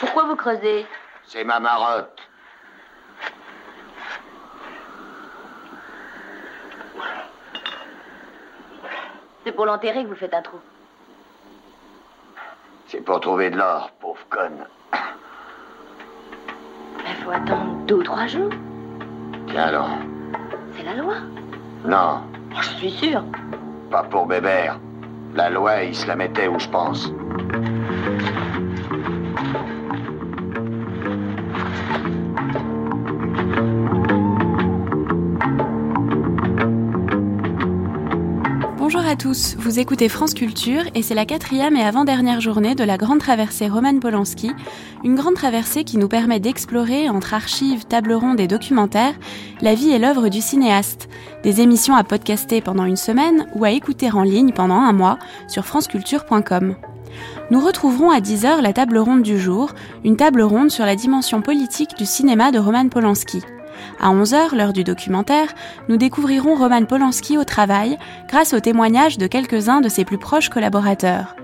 Pourquoi vous creusez C'est ma marotte. C'est pour l'enterrer que vous faites un trou. C'est pour trouver de l'or, pauvre conne. Il faut attendre deux ou trois jours. Tiens alors. C'est la loi. Non, Oh, je suis sûre. pas pour Bébert. La loi, il se la mettait où je pense. À tous, vous écoutez France Culture et c'est la quatrième et avant-dernière journée de la grande traversée Roman Polanski, une grande traversée qui nous permet d'explorer entre archives, tables rondes et documentaires la vie et l'œuvre du cinéaste, des émissions à podcaster pendant une semaine ou à écouter en ligne pendant un mois sur franceculture.com. Nous retrouverons à 10h la table ronde du jour, une table ronde sur la dimension politique du cinéma de Roman Polanski. À 11h, l'heure du documentaire, nous découvrirons Roman Polanski au travail grâce au témoignage de quelques-uns de ses plus proches collaborateurs.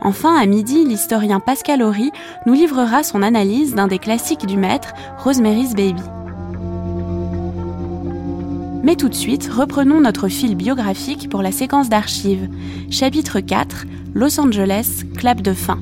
Enfin, à midi, l'historien Pascal Horry nous livrera son analyse d'un des classiques du maître, Rosemary's Baby. Mais tout de suite, reprenons notre fil biographique pour la séquence d'archives. Chapitre 4, Los Angeles, clap de fin.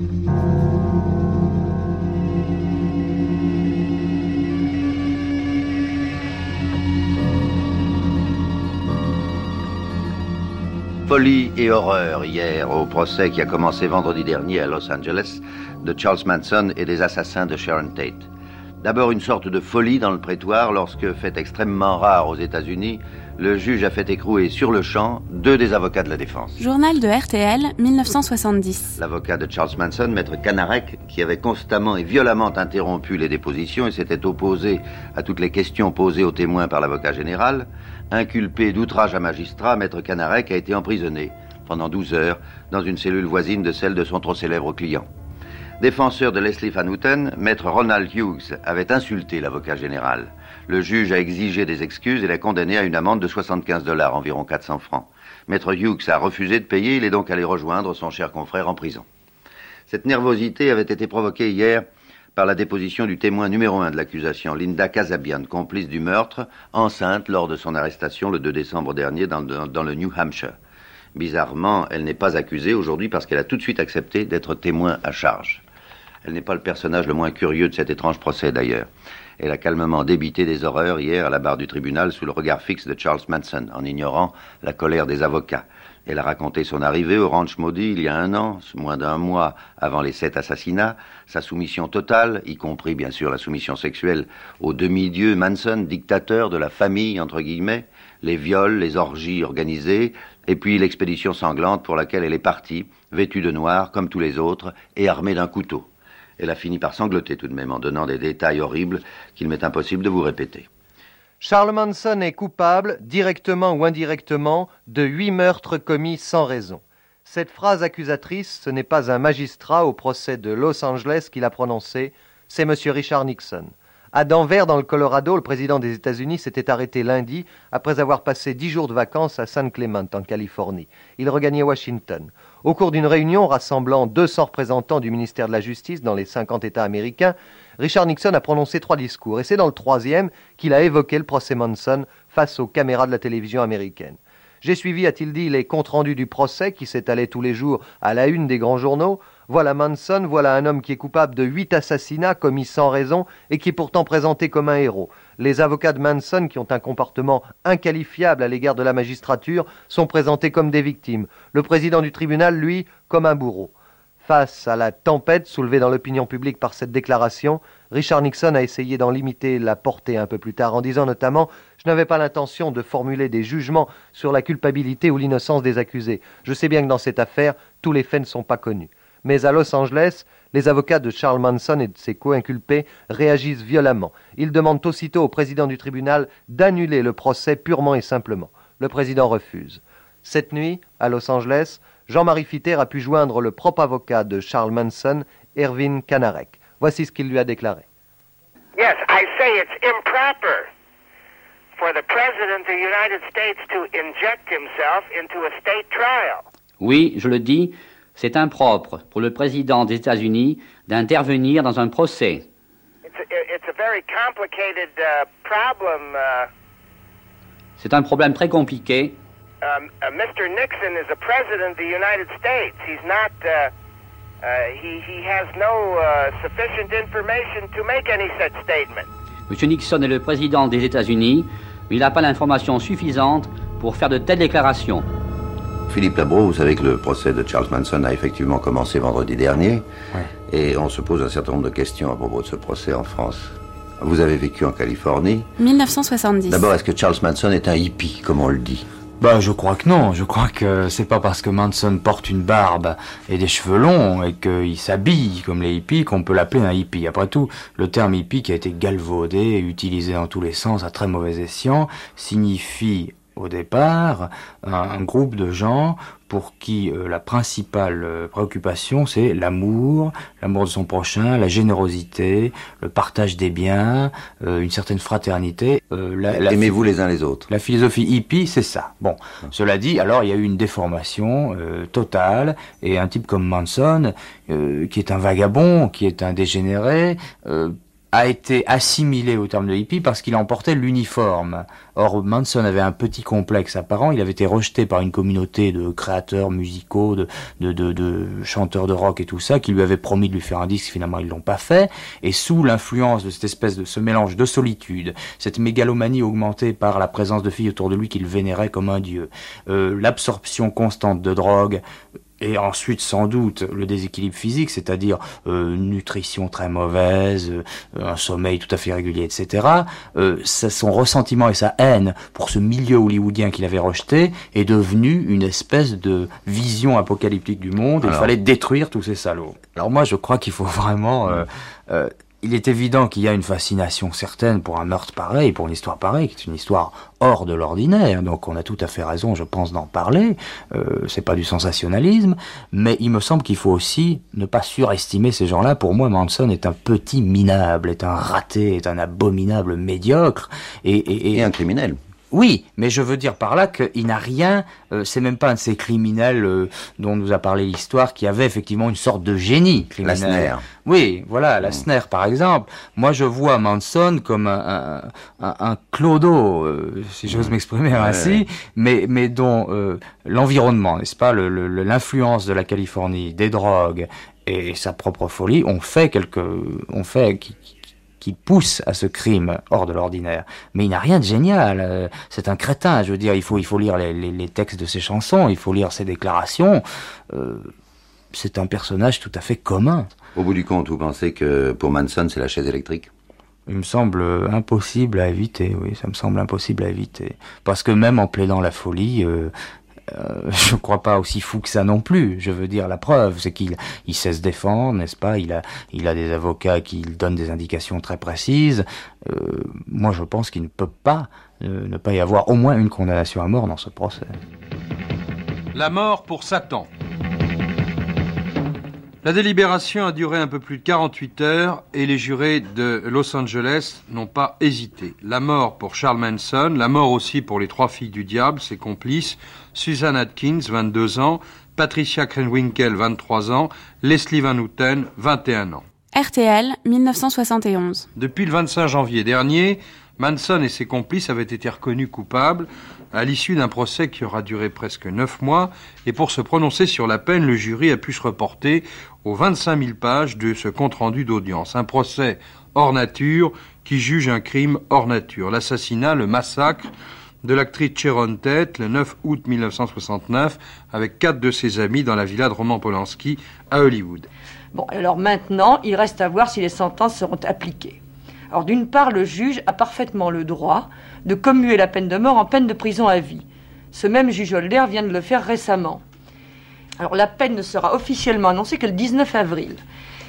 Folie et horreur hier au procès qui a commencé vendredi dernier à Los Angeles de Charles Manson et des assassins de Sharon Tate. D'abord une sorte de folie dans le prétoire lorsque, fait extrêmement rare aux États-Unis, le juge a fait écrouer sur le champ deux des avocats de la défense. Journal de RTL, 1970. L'avocat de Charles Manson, maître Canarek, qui avait constamment et violemment interrompu les dépositions et s'était opposé à toutes les questions posées aux témoins par l'avocat général, inculpé d'outrage à magistrat, maître Canarek a été emprisonné pendant 12 heures dans une cellule voisine de celle de son trop célèbre client. Défenseur de Leslie Van Houten, maître Ronald Hughes avait insulté l'avocat général. Le juge a exigé des excuses et l'a condamné à une amende de 75 dollars, environ 400 francs. Maître Hughes a refusé de payer, il est donc allé rejoindre son cher confrère en prison. Cette nervosité avait été provoquée hier par la déposition du témoin numéro un de l'accusation, Linda Casabian, complice du meurtre, enceinte lors de son arrestation le 2 décembre dernier dans- dans le New Hampshire. Bizarrement, elle n'est pas accusée aujourd'hui parce qu'elle a tout de suite accepté d'être témoin à charge. Elle n'est pas le personnage le moins curieux de cet étrange procès d'ailleurs. Elle a calmement débité des horreurs hier à la barre du tribunal sous le regard fixe de Charles Manson, en ignorant la colère des avocats. Elle a raconté son arrivée au ranch maudit il y a un an, moins d'un mois avant les sept assassinats, sa soumission totale, y compris bien sûr la soumission sexuelle, au demi-dieu Manson, dictateur de la famille, entre guillemets, les viols, les orgies organisées, et puis l'expédition sanglante pour laquelle elle est partie, vêtue de noir comme tous les autres, et armée d'un couteau. Elle a fini par sangloter tout de même en donnant des détails horribles qu'il m'est impossible de vous répéter. Charles Manson est coupable, directement ou indirectement, de huit meurtres commis sans raison. Cette phrase accusatrice, ce n'est pas un magistrat au procès de Los Angeles qui l'a prononcée, c'est M. Richard Nixon. À Denver, dans le Colorado, le président des États-Unis s'était arrêté lundi après avoir passé dix jours de vacances à San Clement, en Californie. Il regagnait Washington. Au cours d'une réunion rassemblant 200 représentants du ministère de la Justice dans les 50 États américains, Richard Nixon a prononcé trois discours, et c'est dans le troisième qu'il a évoqué le procès Manson face aux caméras de la télévision américaine. J'ai suivi, a-t-il dit, les comptes rendus du procès qui s'étalait tous les jours à la une des grands journaux. Voilà Manson, voilà un homme qui est coupable de huit assassinats commis sans raison et qui est pourtant présenté comme un héros. Les avocats de Manson, qui ont un comportement inqualifiable à l'égard de la magistrature, sont présentés comme des victimes. Le président du tribunal, lui, comme un bourreau. Face à la tempête soulevée dans l'opinion publique par cette déclaration, Richard Nixon a essayé d'en limiter la portée un peu plus tard en disant notamment Je n'avais pas l'intention de formuler des jugements sur la culpabilité ou l'innocence des accusés. Je sais bien que dans cette affaire, tous les faits ne sont pas connus. Mais à Los Angeles, les avocats de Charles Manson et de ses co-inculpés réagissent violemment. Ils demandent aussitôt au président du tribunal d'annuler le procès purement et simplement. Le président refuse. Cette nuit, à Los Angeles, Jean-Marie Fitter a pu joindre le propre avocat de Charles Manson, Erwin Kanarek. Voici ce qu'il lui a déclaré. Yes, I say it's improper for the President of the United States to inject himself into a state trial. Oui, je le dis, c'est impropre pour le président des États-Unis d'intervenir dans un procès. It's a, it's a very complicated uh, problem. Uh, C'est un problème très compliqué. Um, uh, Mr. Nixon is a president of the United States. He's not. Uh, uh, he he has no uh, sufficient information to make any such statement. M. Nixon est le président des États-Unis, mais il n'a pas l'information suffisante pour faire de telles déclarations. Philippe Labro, vous savez que le procès de Charles Manson a effectivement commencé vendredi dernier. Et on se pose un certain nombre de questions à propos de ce procès en France. Vous avez vécu en Californie. 1970. D'abord, est-ce que Charles Manson est un hippie, comme on le dit? Bah, je crois que non. Je crois que c'est pas parce que Manson porte une barbe et des cheveux longs et qu'il s'habille comme les hippies qu'on peut l'appeler un hippie. Après tout, le terme hippie qui a été galvaudé et utilisé dans tous les sens à très mauvais escient signifie au départ un, un groupe de gens pour qui euh, la principale euh, préoccupation c'est l'amour, l'amour de son prochain, la générosité, le partage des biens, euh, une certaine fraternité. Euh, Aimez-vous les uns les autres la philosophie hippie, c'est ça. Bon, cela dit, alors il y a eu une déformation euh, totale et un type comme Manson, euh, qui est un vagabond, qui est un dégénéré, euh, a été assimilé au terme de hippie parce qu'il emportait l'uniforme. Or, Manson avait un petit complexe apparent, il avait été rejeté par une communauté de créateurs musicaux, de, de, de, de chanteurs de rock et tout ça, qui lui avaient promis de lui faire un disque, finalement ils l'ont pas fait, et sous l'influence de cette espèce de ce mélange de solitude, cette mégalomanie augmentée par la présence de filles autour de lui qu'il vénérait comme un dieu, euh, l'absorption constante de drogue, et ensuite sans doute le déséquilibre physique, c'est-à-dire euh, nutrition très mauvaise, euh, un sommeil tout à fait irrégulier, etc. Euh, ça, son ressentiment et sa haine pour ce milieu hollywoodien qu'il avait rejeté est devenu une espèce de vision apocalyptique du monde. et Il Alors. fallait détruire tous ces salauds. Alors moi, je crois qu'il faut vraiment. Il est évident qu'il y a une fascination certaine pour un meurtre pareil, pour une histoire pareille, qui est une histoire hors de l'ordinaire. Donc on a tout à fait raison, je pense, d'en parler. Euh, c'est pas du sensationnalisme, mais il me semble qu'il faut aussi ne pas surestimer ces gens-là. Pour moi, Manson est un petit minable, est un raté, est un abominable médiocre et, et, Et un criminel. Oui, mais je veux dire par là qu'il n'a rien, euh, c'est même pas un de ces criminels euh, dont nous a parlé l'histoire qui avait effectivement une sorte de génie criminel. Lassner. Oui, voilà, Lassner par exemple. Moi je vois Manson comme un, un, un, un clodo, euh, si j'ose m'exprimer ainsi, mais, mais dont euh, l'environnement, n'est-ce pas, le- le- le- l'influence de la Californie, des drogues et sa propre folie ont fait quelque, ont fait qui, qui- pousse à ce crime hors de l'ordinaire. Mais il n'a rien de génial. euh, C'est un crétin. Je veux dire, il faut, il faut lire les, les- les textes de ses chansons, il faut lire ses déclarations. Euh, c'est un personnage tout à fait commun. Au bout du compte, vous pensez que pour Manson, c'est la chaise électrique? Il me semble impossible à éviter, oui, ça me semble impossible à éviter. Parce que même en plaidant la folie, euh, euh, je ne crois pas aussi fou que ça non plus. Je veux dire, la preuve, c'est qu'il il sait se défendre, n'est-ce pas? Il a, il a des avocats qui donnent des indications très précises. Euh, moi, je pense qu'il ne peut pas euh, ne pas y avoir au moins une condamnation à mort dans ce procès. La mort pour Satan. La délibération a duré un peu plus de 48 heures et les jurés de Los Angeles n'ont pas hésité. La mort pour Charles Manson, la mort aussi pour les trois filles du diable, ses complices, Susan Atkins, 22 ans, Patricia Krenwinkel, 23 ans, Leslie Van Houten, 21 ans. RTL, 1971. Depuis le 25 janvier dernier, Manson et ses complices avaient été reconnus coupables à l'issue d'un procès qui aura duré presque neuf mois, et pour se prononcer sur la peine, le jury a pu se reporter aux 25 000 pages de ce compte-rendu d'audience. Un procès hors nature qui juge un crime hors nature. L'assassinat, le massacre de l'actrice Sharon Tate le 9 août 1969 avec quatre de ses amis dans la villa de Roman Polanski à Hollywood. Bon, alors maintenant, il reste à voir si les sentences seront appliquées. Alors d'une part, le juge a parfaitement le droit de commuer la peine de mort en peine de prison à vie. Ce même juge Holder vient de le faire récemment. Alors la peine ne sera officiellement annoncée que le 19 avril.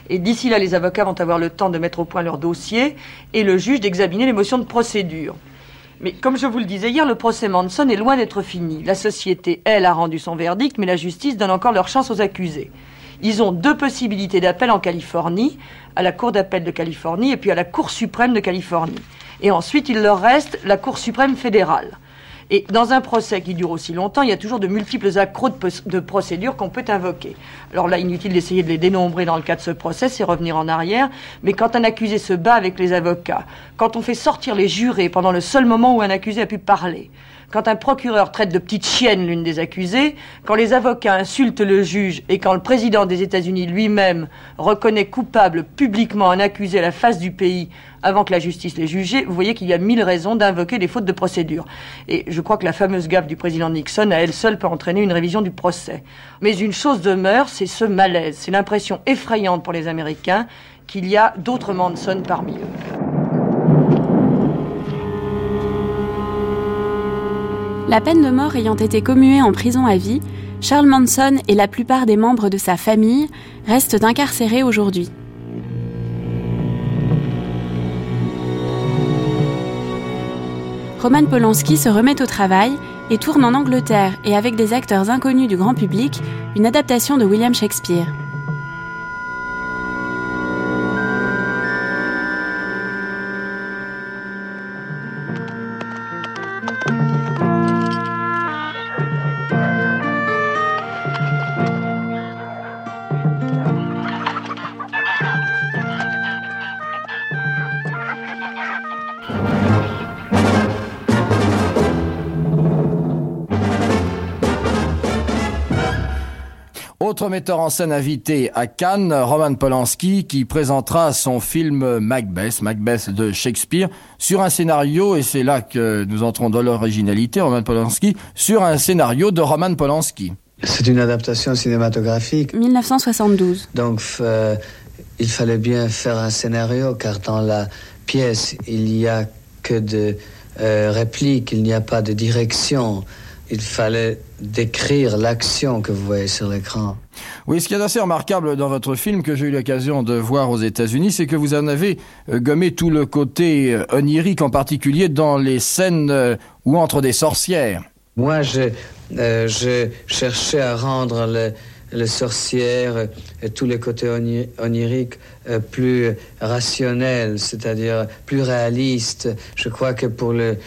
Et d'ici là, les avocats vont avoir le temps de mettre au point leur dossier et le juge d'examiner les motions de procédure. Mais comme je vous le disais hier, le procès Manson est loin d'être fini. La société, elle, a rendu son verdict, mais la justice donne encore leur chance aux accusés. Ils ont deux possibilités d'appel en Californie, à la Cour d'appel de Californie et puis à la Cour suprême de Californie. Et ensuite, il leur reste la Cour suprême fédérale. Et dans un procès qui dure aussi longtemps, il y a toujours de multiples accros de, procédures qu'on peut invoquer. Alors là, inutile d'essayer de les dénombrer dans le cas de ce procès, c'est revenir en arrière. Mais quand un accusé se bat avec les avocats, quand on fait sortir les jurés pendant le seul moment où un accusé a pu parler, quand un procureur traite de petite chienne l'une des accusées, quand les avocats insultent le juge et quand le président des États-Unis lui-même reconnaît coupable publiquement un accusé à la face du pays avant que la justice l'ait jugé, vous voyez qu'il y a mille raisons d'invoquer des fautes de procédure. Et je crois que la fameuse gaffe du président Nixon, à elle seule, peut entraîner une révision du procès. Mais une chose demeure, c'est ce malaise, c'est l'impression effrayante pour les Américains qu'il y a d'autres Manson parmi eux. La peine de mort ayant été commuée en prison à vie, Charles Manson et la plupart des membres de sa famille restent incarcérés aujourd'hui. Roman Polanski se remet au travail et tourne en Angleterre et avec des acteurs inconnus du grand public une adaptation de William Shakespeare. Autre metteur en scène invité à Cannes, Roman Polanski, qui présentera son film Macbeth, Macbeth de Shakespeare, sur un scénario, et c'est là que nous entrons dans l'originalité, Roman Polanski, sur un scénario de Roman Polanski. C'est une adaptation cinématographique. 1972. Donc, euh, il fallait bien faire un scénario, car dans la pièce, il n'y a que de euh, répliques, il n'y a pas de direction il fallait décrire l'action que vous voyez sur l'écran. Oui, ce qui est assez remarquable dans votre film que j'ai eu l'occasion de voir aux États-Unis, c'est que vous en avez euh, gommé tout le côté euh, onirique, en particulier dans les scènes euh, où entrent des sorcières. Moi, je, je cherchais à rendre les sorcières et tous les côtés oniriques plus rationnels, c'est-à-dire plus réalistes. Je crois que pour le,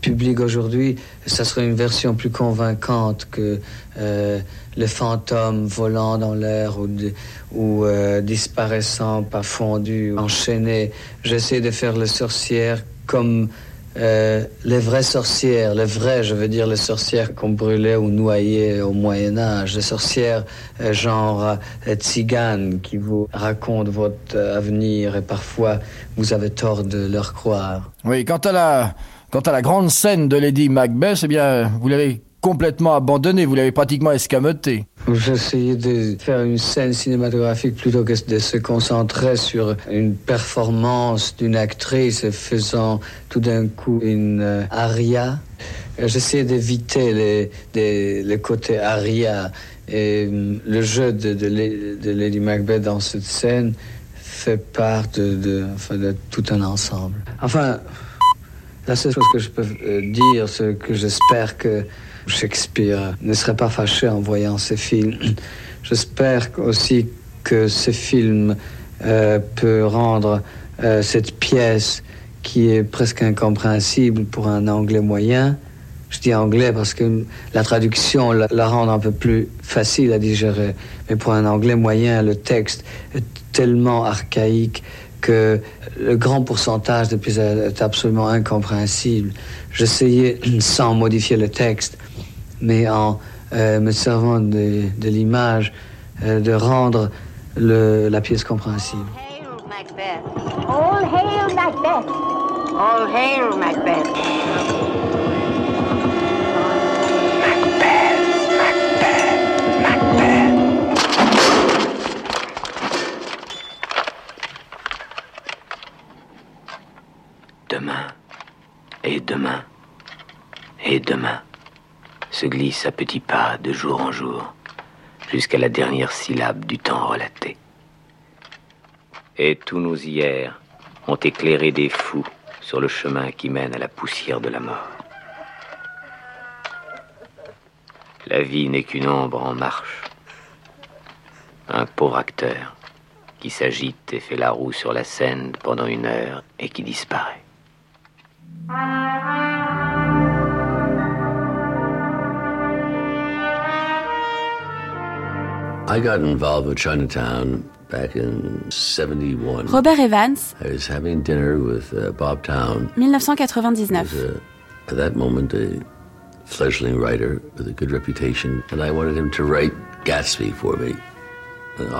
public aujourd'hui, ça serait une version plus convaincante que euh, le fantôme volant dans l'air ou, euh, disparaissant, pas fondu, enchaîné. J'essaie de faire les sorcières comme euh, les vraies sorcières, les vraies, je veux dire les sorcières qu'on brûlait ou noyait au Moyen Âge, les sorcières genre tziganes qui vous racontent votre avenir et parfois vous avez tort de leur croire. Oui, quant à la Quant à la grande scène de Lady Macbeth, eh bien, vous l'avez complètement abandonnée, vous l'avez pratiquement escamotée. J'essayais de faire une scène cinématographique plutôt que de se concentrer sur une performance d'une actrice faisant tout d'un coup une euh, aria. J'essayais d'éviter les, les, côtés aria. Et euh, le jeu de, de, Lady Macbeth dans cette scène fait part de tout un ensemble. Enfin, la seule chose que je peux euh, dire, c'est que j'espère que Shakespeare ne serait pas fâché en voyant ces films. J'espère aussi que ce film euh, peut rendre euh, cette pièce qui est presque incompréhensible pour un anglais moyen. Je dis anglais parce que la traduction la rend un peu plus facile à digérer. Mais pour un anglais moyen, le texte est tellement archaïque que le grand pourcentage de plus est absolument incompréhensible. J'essayais, sans modifier le texte, mais en euh, me servant de, l'image, euh, de rendre la pièce compréhensible. All hail Macbeth! All hail Macbeth! Et demain, et demain, se glisse à petits pas de jour en jour, jusqu'à la dernière syllabe du temps relaté. Et tous nos hier ont éclairé des fous sur le chemin qui mène à la poussière de la mort. La vie n'est qu'une ombre en marche, un pauvre acteur qui s'agite et fait la roue sur la scène pendant une heure et qui disparaît. I got involved with Chinatown back in 71. Robert Evans. I was having dinner with uh, Bob Town. 1999. A, at that moment, a fledgling writer with a good reputation, and I wanted him to write Gatsby for me.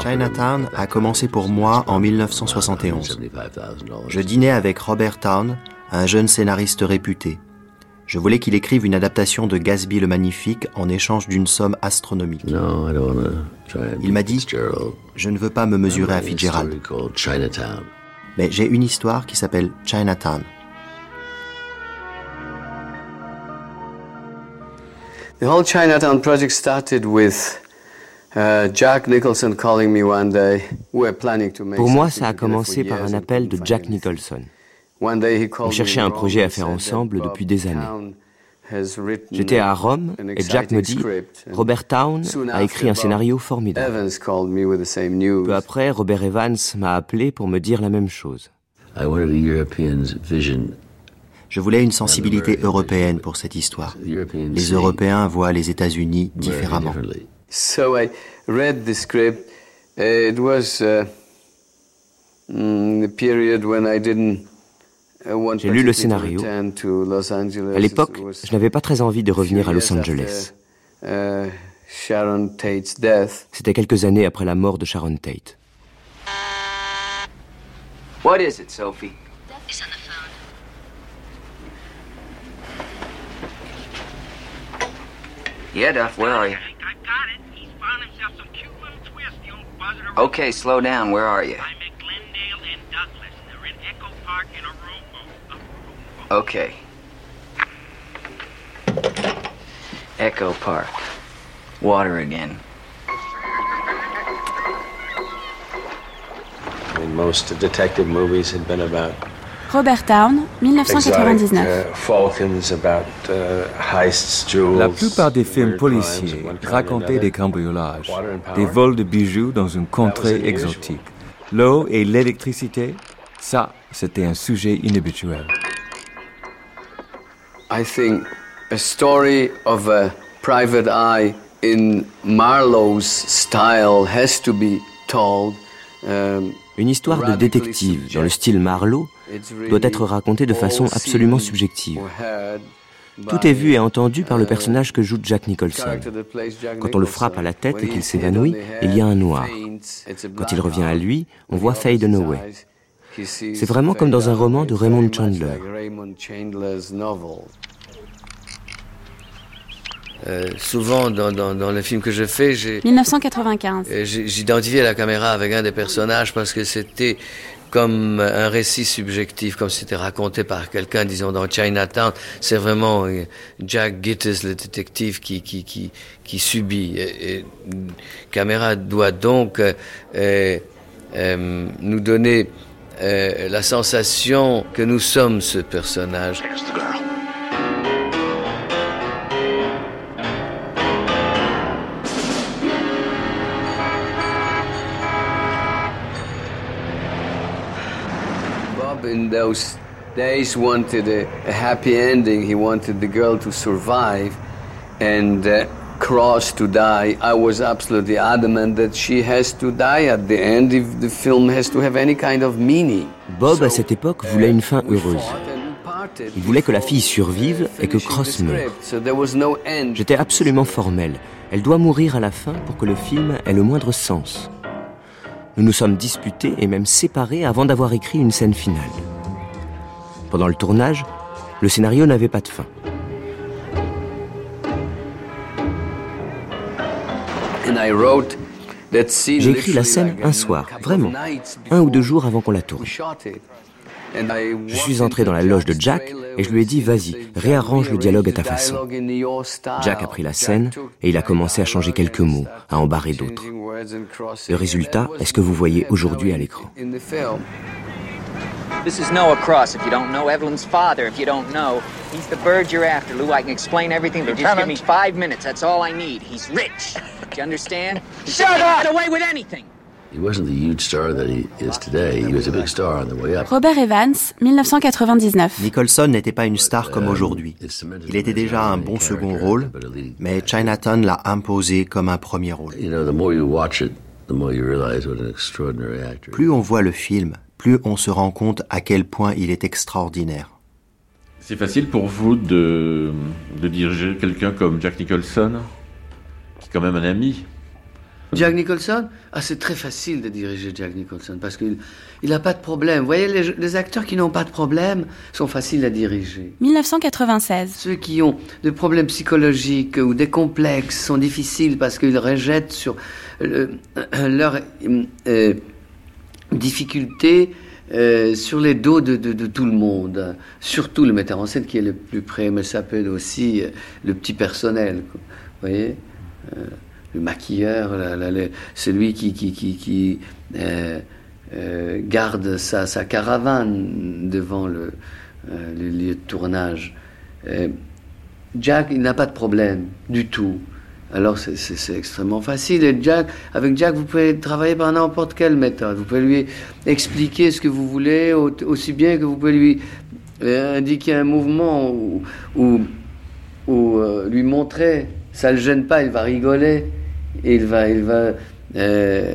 Chinatown a commencé pour moi en 1971. Je dînais avec Robert Town, un jeune scénariste réputé. Je voulais qu'il écrive une adaptation de Gatsby le Magnifique en échange d'une somme astronomique. Il m'a dit, je ne veux pas me mesurer à Fitzgerald. Mais j'ai une histoire qui s'appelle Chinatown. The whole Chinatown project started with Jack Nicholson calling me one day. We were planning to make Pour moi, ça a commencé par un appel de Jack. Nicholson. On cherchait un projet à Rome faire ensemble depuis des années. J'étais à Rome et Jack me dit Robert Town a écrit un scénario formidable. Peu après, Robert Evans m'a appelé pour me dire la même chose. Je voulais une sensibilité européenne pour cette histoire. Les Européens voient les États-Unis différemment. Script. J'ai lu le scénario. À l'époque, It je n'avais pas très envie de revenir à Los Angeles. uh, Sharon Tate's death. C'était quelques années après la mort de Sharon Tate. What is it, Sophie? He's on the phone. Yeah, Duff, where are you? Okay, slow down. Where are you? Okay. Echo Park. Water again. I mean, most detective movies had been about Robert Town, exotic 1999. uh, uh, heists, jewels. La plupart des films policiers racontaient des cambriolages, Water and power. des vols de bijoux dans une contrée unusual. exotique. L'eau et l'électricité, ça, c'était un sujet inhabituel. I think a story of a private eye in Marlowe's style has to be told. Um, Une histoire de détective dans le style Marlowe doit être racontée de façon absolument subjective. Tout est vu et entendu par le personnage que joue Jack Nicholson. Quand on le frappe à la tête et qu'il s'évanouit, il y a un noir. Quand il revient à lui, on voit Faye Dunaway. C'est vraiment comme dans un roman de Raymond Chandler. Euh, souvent, dans, dans, dans le film que je fais, j'ai 1995. euh, j'identifiais la caméra avec un des personnages parce que c'était comme un récit subjectif, comme c'était raconté par quelqu'un, disons, dans Chinatown. C'est vraiment euh, Jack Gittes, le détective, qui, qui, qui, qui subit. Et, et, caméra doit donc euh, euh, euh, nous donner euh, la sensation que nous sommes ce personnage. Bob, in those days, wanted a, a happy ending. He wanted the girl to survive and uh, Cross to die. I was absolutely adamant that she has to die at the end if the film has to have any kind of meaning. Bob, à cette époque, voulait une fin heureuse. Il voulait que la fille survive et que Cross meure. J'étais absolument formel. Elle doit mourir à la fin pour que le film ait le moindre sens. Nous nous sommes disputés et même séparés avant d'avoir écrit une scène finale. Pendant le tournage, le scénario n'avait pas de fin. J'ai écrit la scène un soir, vraiment, un ou deux jours avant qu'on la tourne. Je suis entré dans la loge de Jack et je lui ai dit vas-y, réarrange le dialogue à ta façon. Jack a pris la scène et il a commencé à changer quelques mots, à en barrer d'autres. Le résultat est ce que vous voyez aujourd'hui à l'écran? The. This is Noah Cross. If you don't know Evelyn's father, if you don't know, he's the bird you're after, Lou. I can explain everything, but just give me five minutes. That's all I need. He's rich. Do you understand? Shut up! Get away with anything. Robert Evans, 1999. Nicholson n'était pas une star comme aujourd'hui. Il était déjà un bon second rôle, mais Chinatown l'a imposé comme un premier rôle. Plus on voit le film, plus on se rend compte à quel point il est extraordinaire. C'est facile pour vous de, de diriger quelqu'un comme Jack Nicholson, qui est quand même un ami? Jack Nicholson? Ah, c'est très facile de diriger Jack Nicholson parce qu'il n'a pas de problème. Vous voyez, les, les acteurs qui n'ont pas de problème sont faciles à diriger. 1996. Ceux qui ont des problèmes psychologiques ou des complexes sont difficiles parce qu'ils rejettent sur le, leurs euh, difficultés euh, sur les dos de, tout le monde, surtout le metteur en scène qui est le plus près, mais ça peut aussi euh, le petit personnel. Vous voyez euh, Le maquilleur, celui qui, euh, garde sa, sa, caravane devant le, le lieu de tournage. Jack, il n'a pas de problème du tout. Alors c'est extrêmement facile. Et Jack, avec Jack, vous pouvez travailler par n'importe quelle méthode. Vous pouvez lui expliquer ce que vous voulez, aussi bien que vous pouvez lui indiquer un mouvement ou, ou, ou euh, lui montrer. Ça ne le gêne pas, il va rigoler. Il va, il va, euh,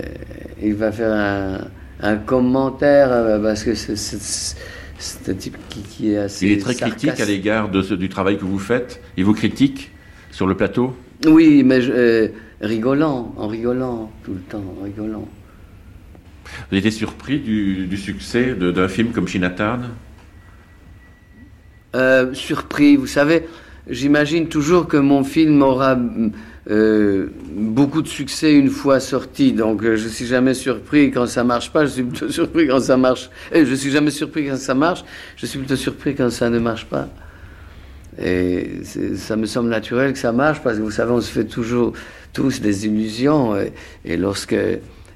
il va faire un, un commentaire euh, parce que c'est un type qui, qui, est assez. Il est très sarcastique. critique à l'égard du travail que vous faites. Il vous critique sur le plateau? Oui, mais je, euh, rigolant, en rigolant, tout le temps, en rigolant. Vous été surpris du, du succès d'un film comme Chinatown euh, Surpris, vous savez, j'imagine toujours que mon film aura euh, beaucoup de succès une fois sorti, donc euh, je suis jamais surpris quand ça marche pas, je suis plutôt surpris quand ça marche. Et je suis jamais surpris quand ça marche, je suis plutôt surpris quand ça ne marche pas. Et ça me semble naturel que ça marche parce que vous savez, on se fait toujours tous des illusions. Et, et lorsque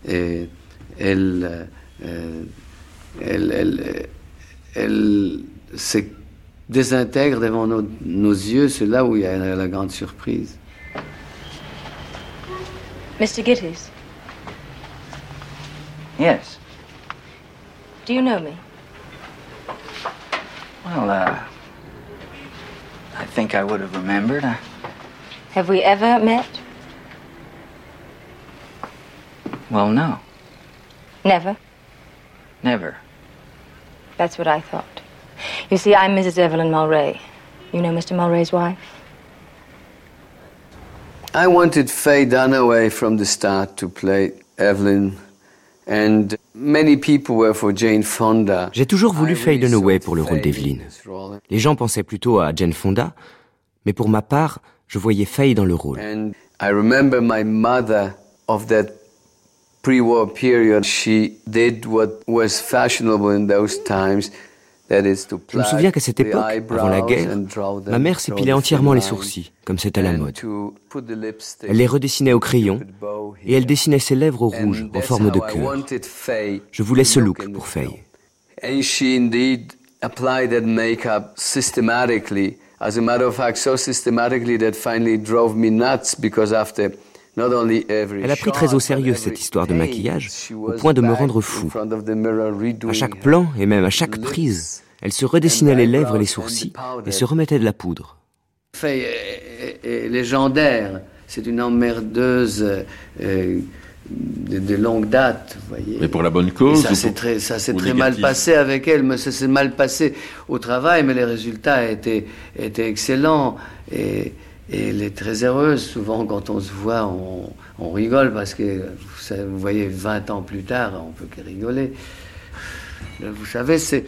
et, elle, euh, elle, elle, elle, se désintègre devant nos, nos yeux, c'est là où il y a la, grande surprise. Mr. Gittys? Yes. Do you know me? Well, uh. I think I would have remembered. I... Have we ever met? Well, no. Never? Never. That's what I thought. You see, I'm Mrs. Evelyn Mulray. You know Mr. Mulray's wife? I wanted Faye Dunaway from the start to play Evelyn. J'ai toujours voulu Faye Dunaway pour le rôle d'Evelyn. Les gens pensaient plutôt à Jane Fonda, mais pour ma part, je voyais Faye dans le rôle. Je me souviens qu'à cette époque, avant la guerre, ma mère s'épilait entièrement les sourcils, comme c'est à la mode. Elle les redessinait au crayon et elle dessinait ses lèvres au rouge en forme de cœur. Je voulais ce look pour Faye. And she indeed applied that makeup systematically. As a matter of fact, so systematically that finally drove me nuts because after elle a pris très au sérieux cette histoire de maquillage, au point de me rendre fou. À chaque plan, et même à chaque prise, elle se redessinait les lèvres et les sourcils, et se remettait de la poudre. Faye est légendaire. C'est une emmerdeuse euh, de, de, longue date, vous voyez. Mais pour la bonne cause. Et ça s'est très, ça s'est très mal passé avec elle, mais ça s'est mal passé au travail, mais les résultats étaient, étaient excellents. Et, et elle est très heureuse. Souvent, quand on se voit, on, rigole parce que, vous, voyez, 20 ans plus tard, on peut que rigoler. Vous savez, c'est.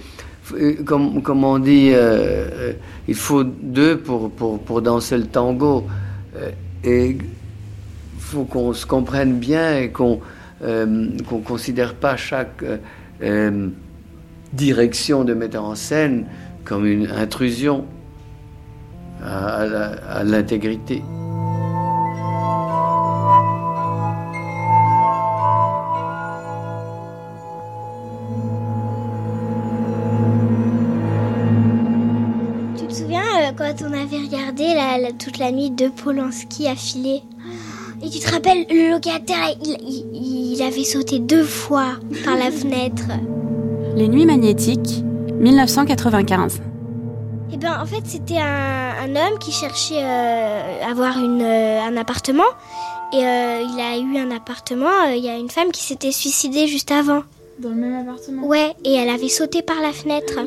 Comme, comme on dit, euh, il faut deux pour, pour, pour danser le tango. Euh, et il faut qu'on se comprenne bien et qu'on euh, qu'on considère pas chaque euh, direction de metteur en scène comme une intrusion à, l'intégrité. Tu te souviens euh, quand on avait regardé la, la, toute la nuit de Polanski affilée? Et tu te rappelles, le locataire, il, il, il avait sauté deux fois par la fenêtre. Les Nuits magnétiques, 1995. Eh bien, en fait, c'était un, homme qui cherchait à avoir une, un appartement. Et il a eu un appartement. Il y a une femme qui s'était suicidée juste avant. Dans le même appartement? Ouais, et elle avait sauté par la fenêtre.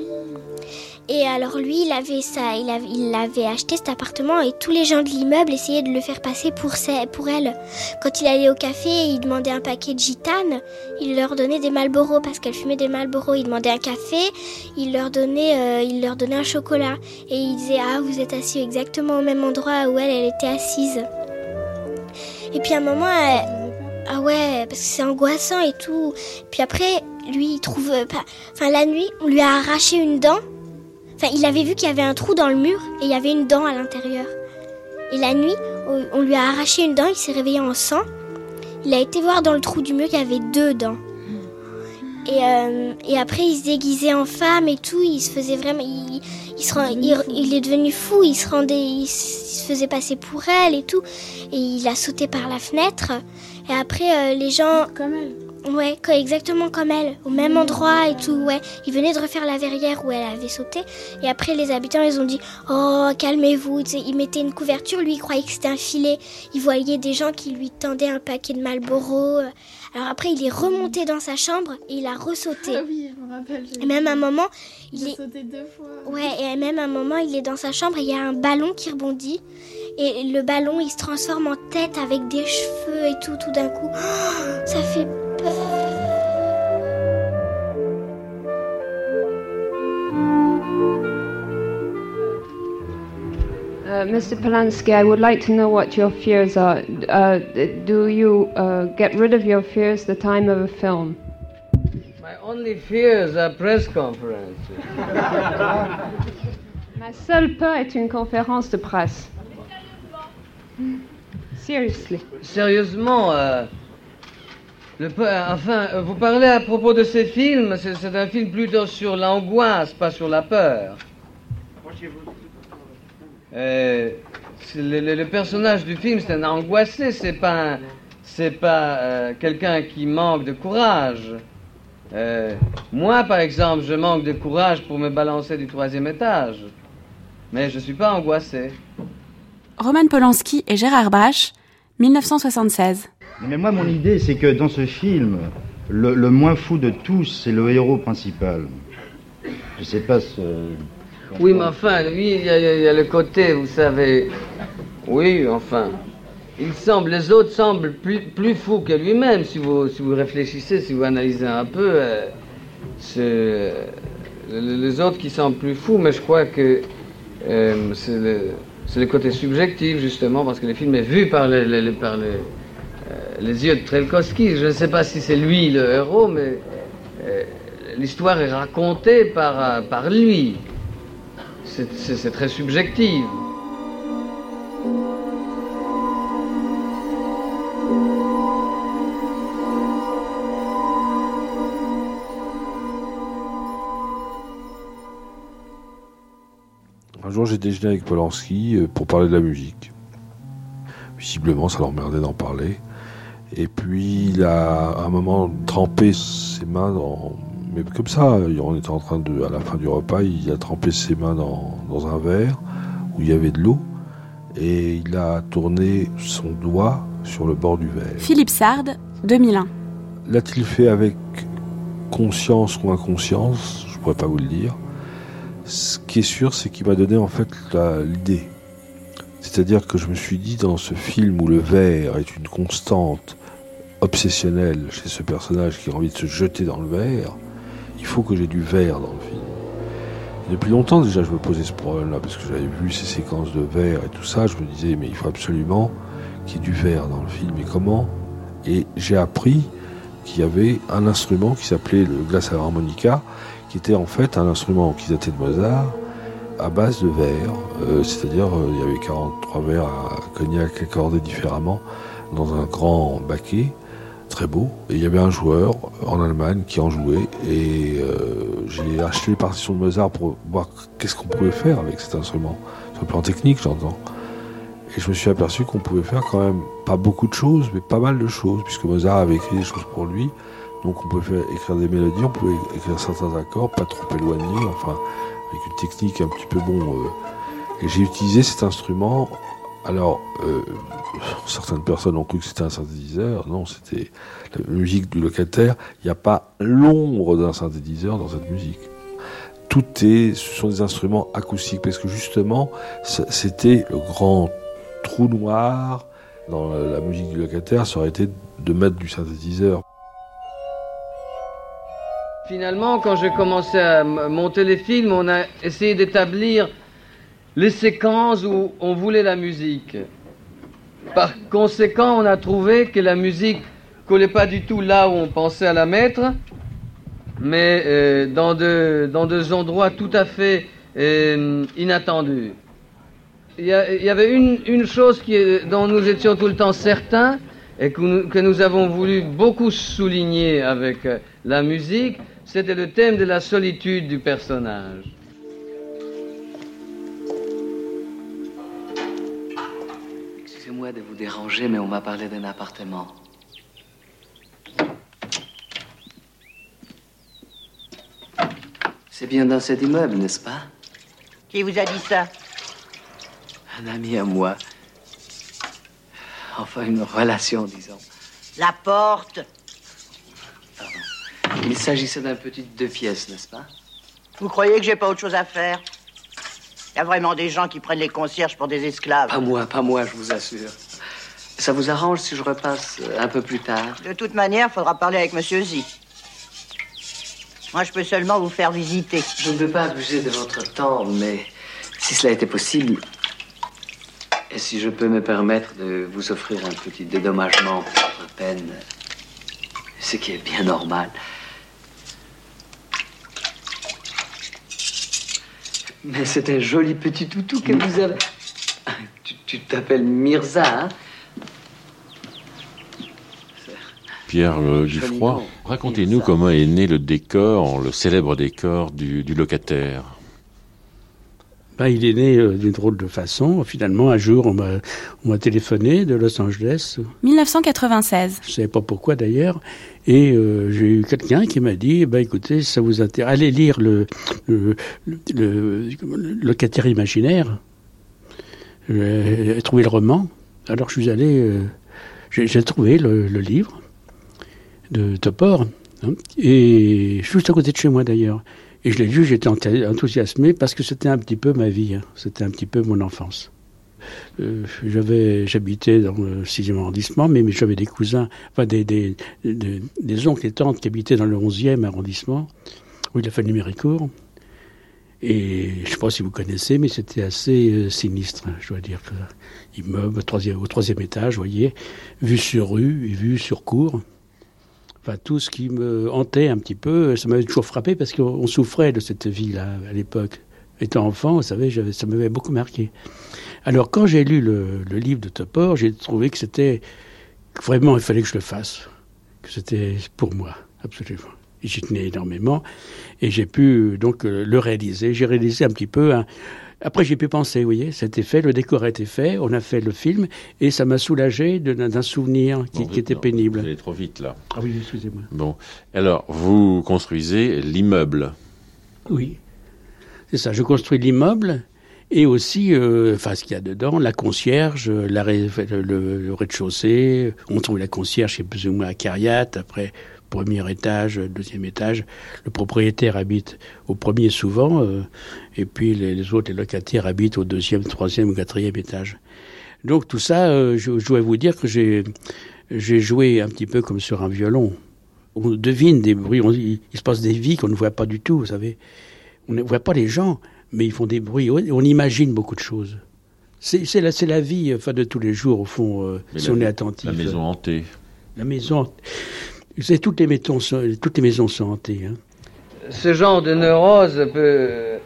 Et alors lui, il avait ça, il avait, acheté cet appartement et tous les gens de l'immeuble essayaient de le faire passer pour, pour elle. Quand il allait au café, il demandait un paquet de gitanes, il leur donnait des Marlboro parce qu'elle fumait des Marlboro. Il demandait un café, il leur donnait, euh, il leur donnait un chocolat et il disait ah vous êtes assis exactement au même endroit où elle, elle était assise. Et puis à un moment, ah ouais, parce que c'est angoissant et tout. Puis après, lui, il trouve, enfin la nuit, on lui a arraché une dent. Enfin, il avait vu qu'il y avait un trou dans le mur et il y avait une dent à l'intérieur. Et la nuit, on lui a arraché une dent, il s'est réveillé en sang. Il a été voir dans le trou du mur, il y avait deux dents. Et, euh, et après, il se déguisait en femme et tout. Il se faisait vraiment. Il, il, est devenu fou. Il se rendait. Il, se faisait passer pour elle et tout. Et il a sauté par la fenêtre. Et après, euh, les gens. Comme elle. Ouais, exactement comme elle, au même endroit et tout, ouais. Il venait de refaire la verrière où elle avait sauté. Et après, les habitants, ils ont dit Oh, calmez-vous. Ils mettaient une couverture, lui, il croyait que c'était un filet. Il voyait des gens qui lui tendaient un paquet de Malboro. Alors après, il est remonté dans sa chambre et il a ressauté. Ah oui, je me rappelle. Et même à un moment, il est. sauté deux fois. Ouais, et même à un moment, il est dans sa chambre et il y a un ballon qui rebondit. Et le ballon, il se transforme en tête avec des cheveux et tout, tout d'un coup. ça fait Uh, Mr. Polanski, I would like to know what your fears are. Uh, do you uh, get rid of your fears the time of a film? My only fears are press conferences. Ma seule peur est une conférence de presse. Seriously. Sérieusement, euh, le, enfin, vous parlez à propos de ces films, c'est un film plutôt sur l'angoisse, pas sur la peur. Euh, le, le, personnage du film, c'est un angoissé, c'est pas, c'est pas euh, quelqu'un qui manque de courage. Euh, moi, par exemple, je manque de courage pour me balancer du troisième étage, mais je suis pas angoissé. Roman Polanski et Gérard Bache, 1976. Mais moi, mon idée, c'est que dans ce film, le, moins fou de tous, c'est le héros principal. Je sais pas ce... Oui, mais enfin, lui, il y, a, le côté, vous savez... Oui, enfin... Il semble, les autres semblent plus, plus fous que lui-même, si vous, si vous réfléchissez, si vous analysez un peu. Euh, les autres qui semblent plus fous, mais je crois que euh, c'est le, le, côté subjectif, justement, parce que le film est vu par par les, les yeux de Trelkowski. Je ne sais pas si c'est lui le héros, mais euh, l'histoire est racontée par, euh, par lui. C'est très subjectif. Un jour, j'ai déjeuné avec Polanski euh, pour parler de la musique. Visiblement, ça l'emmerdait d'en parler. Et puis il a à un moment trempé ses mains dans. Mais comme ça, on était en train de. À la fin du repas, il a trempé ses mains dans, dans un verre où il y avait de l'eau. Et il a tourné son doigt sur le bord du verre. Philippe Sard, 2001. L'a-t-il fait avec conscience ou inconscience? Je pourrais pas vous le dire. Ce qui est sûr, c'est qu'il m'a donné en fait l'idée c'est-à-dire que je me suis dit dans ce film où le verre est une constante obsessionnelle chez ce personnage qui a envie de se jeter dans le verre, il faut que j'ai du verre dans le film. depuis longtemps déjà je me posais ce problème-là parce que j'avais vu ces séquences de verre et tout ça, je me disais mais il faut absolument qu'il y ait du verre dans le film. Et comment? Et j'ai appris qu'il y avait un instrument qui s'appelait le glace à harmonica, qui était en fait un instrument qui datait de Mozart, à base de verre, euh, c'est-à-dire euh, il y avait 43 verres à cognac accordés différemment dans un grand baquet, très beau. Et il y avait un joueur en Allemagne qui en jouait et euh, j'ai acheté les partitions de Mozart pour voir qu'est-ce qu'on pouvait faire avec cet instrument, sur le plan technique j'entends. Et je me suis aperçu qu'on pouvait faire quand même pas beaucoup de choses, mais pas mal de choses, puisque Mozart avait écrit des choses pour lui. Donc on pouvait écrire des mélodies, on pouvait écrire certains accords, pas trop éloignés, enfin avec une technique un petit peu bon. Euh. j'ai utilisé cet instrument. Alors, euh, certaines personnes ont cru que c'était un synthétiseur. Non, c'était la musique du locataire. Il n'y a pas l'ombre d'un synthétiseur dans cette musique tout est, ce sont des instruments acoustiques parce que justement, c'était le grand trou noir dans la musique du locataire, ça aurait été de mettre du synthétiseur. Finalement, quand j'ai commencé à monter les films, on a essayé d'établir les séquences où on voulait la musique. Par conséquent, on a trouvé que la musique collait pas du tout là où on pensait à la mettre, mais euh, dans, dans deux endroits tout à fait euh, inattendus. Il y, avait une, une chose qui, dont nous étions tout le temps certains et que nous, que nous avons voulu beaucoup souligner avec euh, la musique, c'était le thème de la solitude du personnage. Excusez-moi de vous déranger, mais on m'a parlé d'un appartement. C'est bien dans cet immeuble, n'est-ce pas? Qui vous a dit ça? Un ami à moi. Enfin, une relation, disons. La porte. Il s'agissait d'un petit deux pièces, n'est-ce pas Vous croyez que j'ai pas autre chose à faire? Il y a vraiment des gens qui prennent les concierges pour des esclaves. Pas moi, pas moi, je vous assure. Ça vous arrange si je repasse un peu plus tard? De toute manière, il faudra parler avec Monsieur Z. Moi, je peux seulement vous faire visiter. Je ne veux pas abuser de votre temps, mais si cela était possible, et si je peux me permettre de vous offrir un petit dédommagement pour votre peine, ce qui est bien normal. Mais c'est un joli petit toutou que vous avez. Tu t'appelles Mirza, hein? Pierre euh, Giffroy, racontez-nous comment est né le décor, le célèbre décor du, locataire. Bah, il est né euh, d'une drôle de façon. Finalement, un jour, on m'a téléphoné de Los Angeles. 1996. Je ne savais pas pourquoi d'ailleurs. Et euh, j'ai eu quelqu'un qui m'a dit, bah, écoutez, ça vous intéresse, allez lire le, le, locataire imaginaire. J'ai trouvé le roman. Alors je suis allé, j'ai trouvé le livre de Topor, hein, et juste à côté de chez moi d'ailleurs. Et je l'ai lu, j'étais enthousiasmé parce que c'était un petit peu ma vie, hein. c'était un petit peu mon enfance. Euh, j'habitais dans le 6e arrondissement, mais, j'avais des cousins, enfin des, des, des, oncles et tantes qui habitaient dans le 11e arrondissement, où il a fallu Méricourt. Et je ne sais pas si vous connaissez, mais c'était assez euh, sinistre, je dois dire. Immeuble troisième, au troisième étage, vous voyez, vue sur rue et vue sur cour tout ce qui me hantait un petit peu, ça m'avait toujours frappé parce qu'on souffrait de cette vie-là à l'époque. Étant enfant, vous savez, ça m'avait beaucoup marqué. Alors, quand j'ai lu le, livre de Topor, j'ai trouvé que c'était vraiment, il fallait que je le fasse, que c'était pour moi, absolument. J'y tenais énormément, et j'ai pu donc le réaliser. J'ai réalisé un petit peu un, après, j'ai pu penser, vous voyez, c'était fait, le décor a été fait, on a fait le film, et ça m'a soulagé d'un souvenir qui, était pénible. Vous allez trop vite, là. Ah oui, excusez-moi. Bon. Alors, vous construisez l'immeuble. Oui. C'est ça, je construis l'immeuble, et aussi, euh, enfin, ce qu'il y a dedans, la concierge, la, le, rez-de-chaussée, on trouve la concierge, c'est plus ou moins à Cariat, après premier étage, deuxième étage. Le propriétaire habite au premier souvent, euh, et puis les, autres, les locataires habitent au deuxième, troisième ou quatrième étage. Donc tout ça, euh, je, dois vous dire que j'ai j'ai joué un petit peu comme sur un violon. On devine des bruits, il, se passe des vies qu'on ne voit pas du tout, vous savez. On ne voit pas les gens, mais ils font des bruits. On imagine beaucoup de choses. C'est la, la vie enfin, de tous les jours, au fond, euh, si on est attentif. La maison hantée. La maison toutes maisons, toutes les maisons sont hantées. Hein. Ce genre de neurose euh,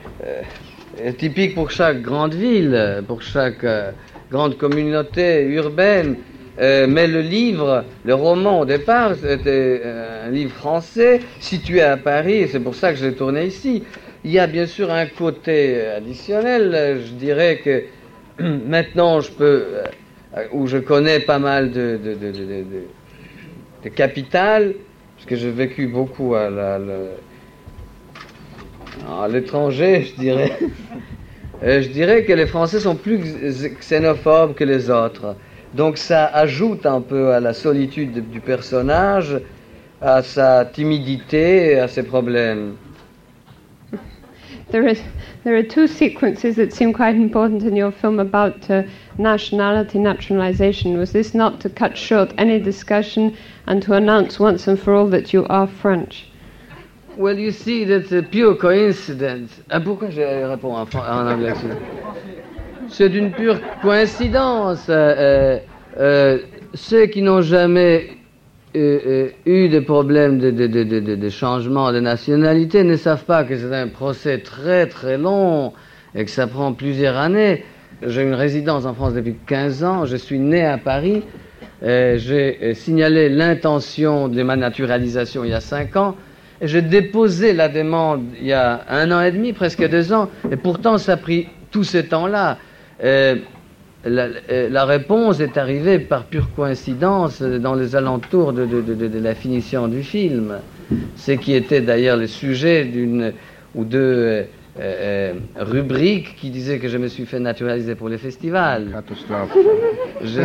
est typique pour chaque grande ville, pour chaque euh, grande communauté urbaine. Euh, mais le livre, le roman au départ, c'était un livre français situé à Paris, et c'est pour ça que je l'ai tourné ici. Il y a bien sûr un côté additionnel, je dirais que maintenant je peux, où je connais pas mal de capitales, parce que j'ai vécu beaucoup à l'étranger, je dirais. je dirais que les Français sont plus xénophobes que les autres. Donc ça ajoute un peu à la solitude du personnage, à sa timidité à ses problèmes. There, is, there are two sequences that seem quite important in your film about uh, nationality naturalization. Was this not to cut short any discussion and to announce once and for all that you are French? Well, you see, that's a pure coincidence. Ah, pourquoi je réponds en, anglais C'est une pure coïncidence. Euh, euh, euh ceux qui n'ont jamais eu problèmes de, de, de, changement de nationalité ne savent pas que c'est un procès très très long et que ça prend plusieurs années. J'ai une résidence en France depuis 15 ans, je suis né à Paris, j'ai signalé l'intention de ma naturalisation il y a 5 ans, et j'ai déposé la demande il y a un an et demi, presque deux ans, et pourtant ça a pris tout ce temps-là. Euh, la, réponse est arrivée par pure coïncidence dans les alentours de, la finition du film. Ce qui était d'ailleurs le sujet d'une ou deux euh, euh, rubriques qui disaient que je me suis fait naturaliser pour les festivals. Je,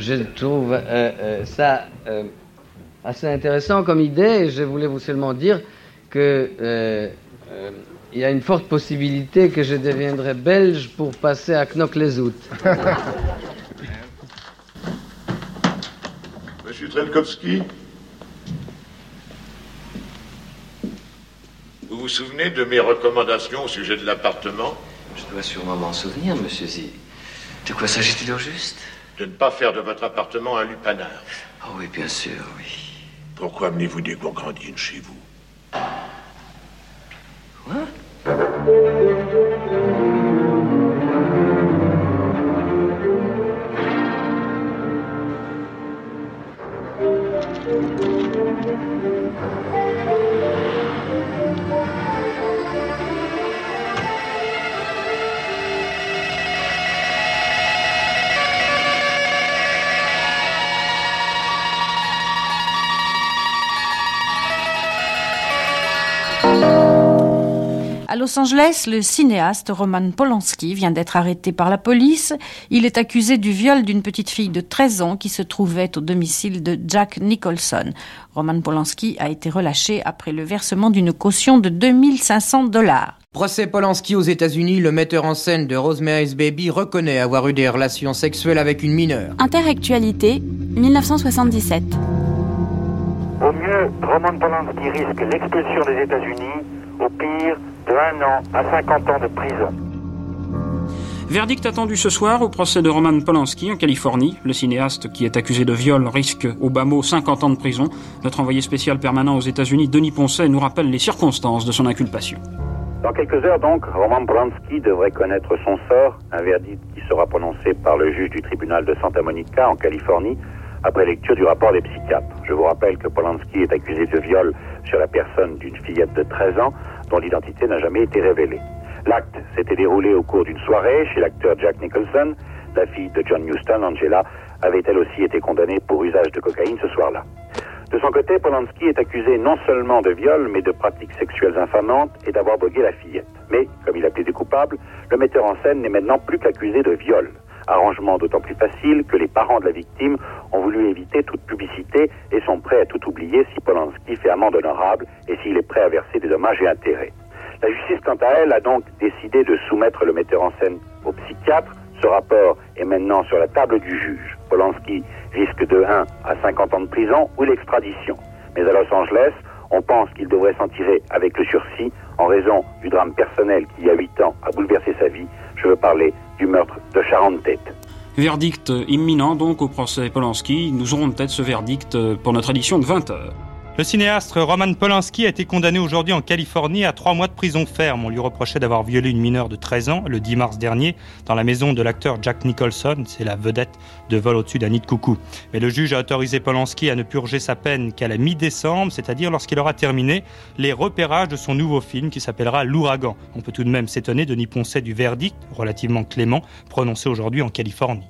je trouve ça assez intéressant comme idée et je voulais vous seulement dire que il y a une forte possibilité que je deviendrai belge pour passer à Knock-les-Out. Monsieur Trelkowski Vous vous souvenez de mes recommandations au sujet de l'appartement? Je dois sûrement m'en souvenir, monsieur Z. De quoi s'agit-il au juste? De ne pas faire de votre appartement un lupanar. Oh oui, bien sûr, oui. Pourquoi amenez-vous des gourgandines chez vous? Quoi? À Los Angeles, le cinéaste Roman Polanski vient d'être arrêté par la police. Il est accusé du viol d'une petite fille de 13 ans qui se trouvait au domicile de Jack Nicholson. Roman Polanski a été relâché après le versement d'une caution de 2500 dollars. Procès Polanski aux États-Unis, le metteur en scène de Rosemary's Baby reconnaît avoir eu des relations sexuelles avec une mineure. Interactualité, 1977. Au mieux, Roman Polanski risque l'expulsion des États-Unis. Au pire, de 1 an à 50 ans de prison. Verdict attendu ce soir au procès de Roman Polanski en Californie. Le cinéaste qui est accusé de viol risque au bas mot 50 ans de prison. Notre envoyé spécial permanent aux États-Unis, Denis Poncet, nous rappelle les circonstances de son inculpation. Dans quelques heures donc, Roman Polanski devrait connaître son sort, un verdict qui sera prononcé par le juge du tribunal de Santa Monica en Californie après lecture du rapport des psychiatres. Je vous rappelle que Polanski est accusé de viol sur la personne d'une fillette de 13 ans dont l'identité n'a jamais été révélée. L'acte s'était déroulé au cours d'une soirée chez l'acteur Jack Nicholson. La fille de John Huston, Angela, avait elle aussi été condamnée pour usage de cocaïne ce soir-là. De son côté, Polanski est accusé non seulement de viol, mais de pratiques sexuelles infamantes et d'avoir drogué la fillette. Mais, comme il a plaidé coupable, le metteur en scène n'est maintenant plus qu'accusé de viol. Arrangement d'autant plus facile que les parents de la victime ont voulu éviter toute publicité et sont prêts à tout oublier si Polanski fait amende honorable et s'il est prêt à verser des dommages et intérêts. La justice, quant à elle, a donc décidé de soumettre le metteur en scène au psychiatre. Ce rapport est maintenant sur la table du juge. Polanski risque de 1 à 50 ans de prison ou l'extradition. Mais à Los Angeles, on pense qu'il devrait s'en tirer avec le sursis en raison du drame personnel qui, il y a 8 ans, a bouleversé sa vie. Je veux parler du meurtre de Sharon Tate. Verdict imminent donc au procès Polanski. Nous aurons peut-être ce verdict pour notre édition de 20 heures. Le cinéaste Roman Polanski a été condamné aujourd'hui en Californie à trois mois de prison ferme. On lui reprochait d'avoir violé une mineure de 13 ans le 10 mars dernier dans la maison de l'acteur Jack Nicholson. C'est la vedette de Vol au-dessus d'un nid de coucou. Mais le juge a autorisé Polanski à ne purger sa peine qu'à la mi-décembre, c'est-à-dire lorsqu'il aura terminé les repérages de son nouveau film qui s'appellera L'ouragan. On peut tout de même s'étonner de Ponset du verdict, relativement clément, prononcé aujourd'hui en Californie.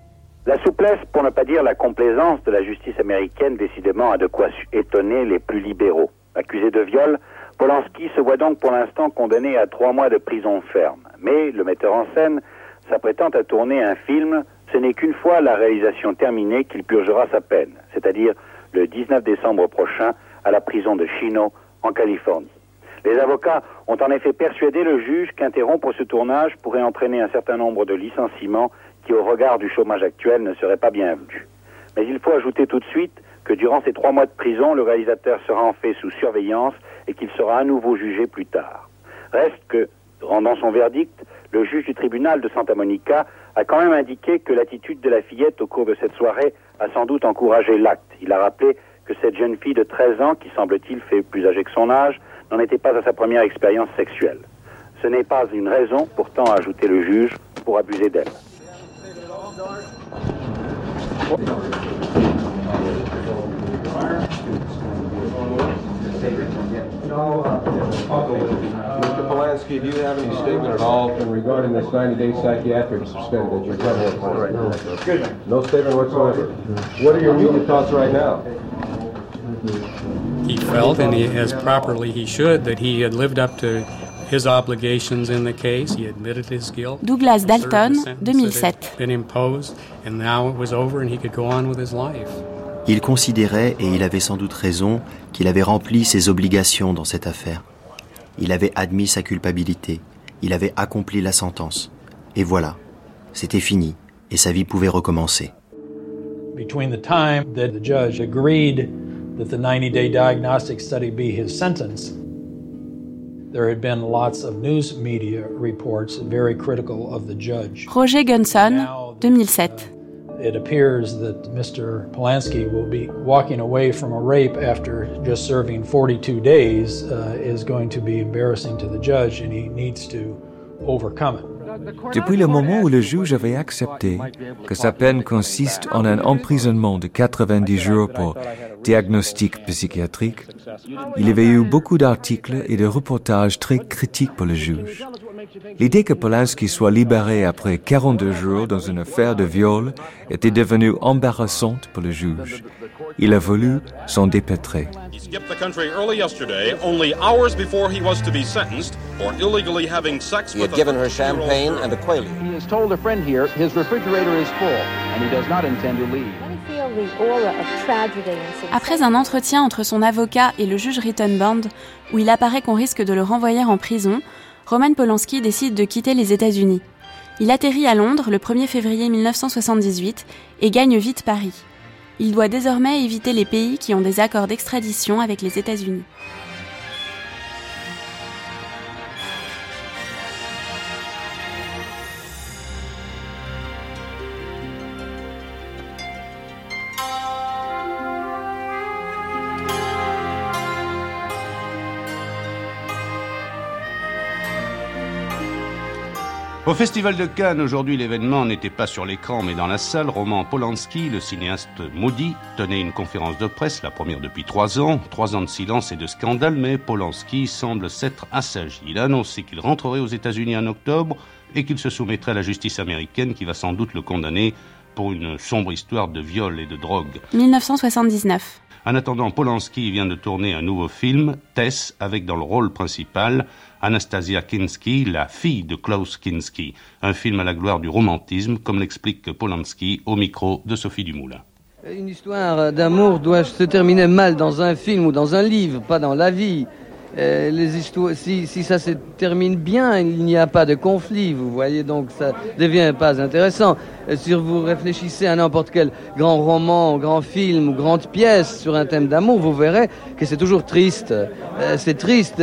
La souplesse, pour ne pas dire la complaisance de la justice américaine, décidément, a de quoi étonner les plus libéraux. Accusé de viol, Polanski se voit donc pour l'instant condamné à trois mois de prison ferme. Mais le metteur en scène, s'apprêtant à tourner un film, ce n'est qu'une fois la réalisation terminée qu'il purgera sa peine, c'est-à-dire le 19 décembre prochain à la prison de Chino, en Californie. Les avocats ont en effet persuadé le juge qu'interrompre ce tournage pourrait entraîner un certain nombre de licenciements au regard du chômage actuel, ne seraient pas bienvenus. Mais il faut ajouter tout de suite que durant ces trois mois de prison, le réalisateur sera en fait sous surveillance et qu'il sera à nouveau jugé plus tard. Reste que, rendant son verdict, le juge du tribunal de Santa Monica a quand même indiqué que l'attitude de la fillette au cours de cette soirée a sans doute encouragé l'acte. Il a rappelé que cette jeune fille de 13 ans, qui semble-t-il fait plus âgée que son âge, n'en était pas à sa première expérience sexuelle. Ce n'est pas une raison, pourtant, a ajouté le juge, pour abuser d'elle. Mr. Polanski, do you have any statement at all regarding this 90-day psychiatric suspend that you're covering for right now? No statement whatsoever. What are your immediate thoughts right now? He felt, and he, as properly he should, that he had lived up to his obligations in the case. He admitted his guilt. Douglas Dalton, 2007. Been imposed, and now it was over, and he could go on with his life. Il considérait, et il avait sans doute raison, qu'il avait rempli ses obligations dans cette affaire. Il avait admis sa culpabilité, il avait accompli la sentence. Et voilà, c'était fini, et sa vie pouvait recommencer. Between the time that the judge agreed that the 90-day diagnostic study be his sentence, there had been lots of news media reports very critical of the judge. Roger Gunson, 2007. it appears that Mr. Polanski will be walking away from a rape after just serving 42 days uh, is going to be embarrassing to the judge and he needs to overcome it. Depuis le moment où le juge avait accepté que sa peine consiste en un emprisonnement de 90 jours pour diagnostic psychiatrique, il y avait eu beaucoup d'articles et de reportages très critiques pour le juge. L'idée que Polanski soit libéré après 42 jours dans une affaire de viol était devenue embarrassante pour le juge. Il a voulu s'en dépêtrer. He skipped the country early yesterday, only hours before he was to be sentenced for illegally having sex he with had given her champagne and a quaalude. He has told a friend here his refrigerator is full and he does not intend to leave. Après un entretien entre son avocat et le juge Rittenband, où il apparaît qu'on risque de le renvoyer en prison, Roman Polanski décide de quitter les États-Unis. Il atterrit à Londres le 1er février 1978 et gagne vite Paris. Il doit désormais éviter les pays qui ont des accords d'extradition avec les États-Unis. Au Festival de Cannes, aujourd'hui, l'événement n'était pas sur l'écran, mais dans la salle. Roman Polanski, le cinéaste maudit, tenait une conférence de presse, la première depuis trois ans. Trois ans de silence et de scandale, mais Polanski semble s'être assagi. Il a annoncé qu'il rentrerait aux États-Unis en octobre et qu'il se soumettrait à la justice américaine qui va sans doute le condamner pour une sombre histoire de viol et de drogue. 1979. En attendant, Polanski vient de tourner un nouveau film, Tess, avec dans le rôle principal Anastasia Kinski, la fille de Klaus Kinski, un film à la gloire du romantisme, comme l'explique Polanski au micro de Sophie Dumoulin. Une histoire d'amour doit se terminer mal dans un film ou dans un livre, pas dans la vie. Euh, les histoires, si, si, ça se termine bien, il n'y a pas de conflit, vous voyez, donc ça devient pas intéressant. Euh, si vous réfléchissez à n'importe quel grand roman, grand film grande pièce sur un thème d'amour, vous verrez que c'est toujours triste. Euh, c'est triste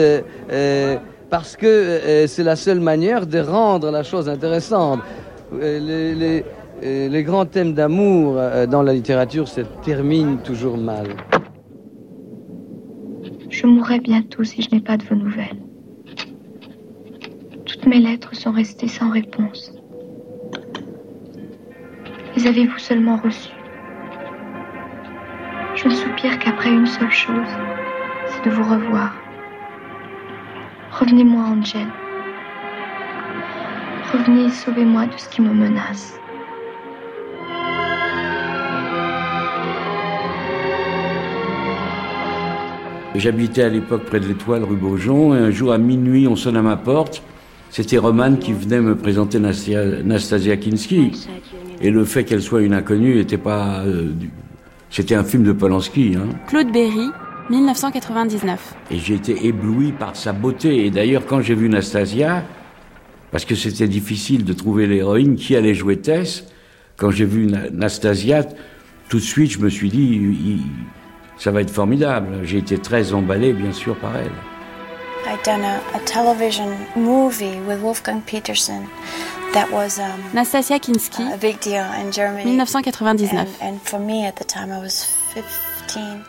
parce que c'est la seule manière de rendre la chose intéressante. les, les, les grands thèmes d'amour dans la littérature se terminent toujours mal. Je mourrai bientôt si je n'ai pas de vos nouvelles. Toutes mes lettres sont restées sans réponse. Les avez-vous seulement reçues? Je ne soupire qu'après une seule chose, c'est de vous revoir. Revenez-moi, Angel. Revenez et sauvez-moi de ce qui me menace. J'habitais à l'époque près de l'Étoile, rue Beaujon, et un jour à minuit, on sonne à ma porte. C'était Roman qui venait me présenter Nastasia Kinski. Et le fait qu'elle soit une inconnue n'était pas. Euh, c'était un film de Polanski. Hein. Claude Berry, 1999. Et j'ai été ébloui par sa beauté. Et d'ailleurs, quand j'ai vu Nastasia, parce que c'était difficile de trouver l'héroïne qui allait jouer Tess, quand j'ai vu Nastasia, tout de suite, je me suis dit, ça va être formidable. J'ai été très emballé, bien sûr, par elle. I'd done a, a television movie with Wolfgang Peterson that was um, Nastasia Kinski, a big deal in Germany. 1999. And, and for me at the time I was 15.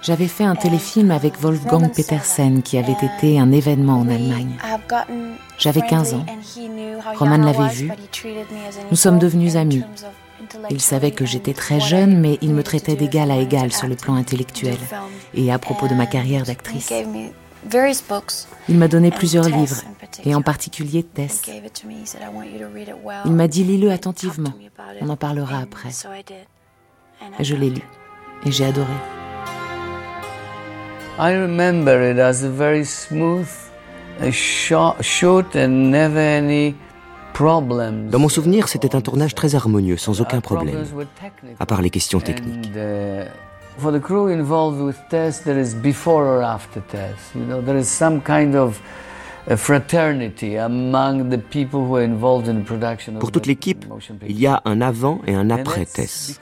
J'avais fait un téléfilm avec Wolfgang Petersen qui avait été un événement en Allemagne. J'avais 15 ans. Roman l'avait vu. Nous sommes devenus amis. Il savait que j'étais très jeune, mais il me traitait d'égal à égal sur le plan intellectuel et à propos de ma carrière d'actrice. Il m'a donné plusieurs livres, et en particulier Tess. Il m'a dit lis-le attentivement, on en parlera après. Je l'ai lu, et j'ai adoré. I remember it as a very smooth, short and never any dans mon souvenir, c'était un tournage très harmonieux, sans aucun problème, à part les questions techniques. For the crew involved with Tess, there is before or after Tess. You know, there is some kind of fraternity among the people who are involved in production. Pour toute l'équipe, il y a un avant et un après Tess.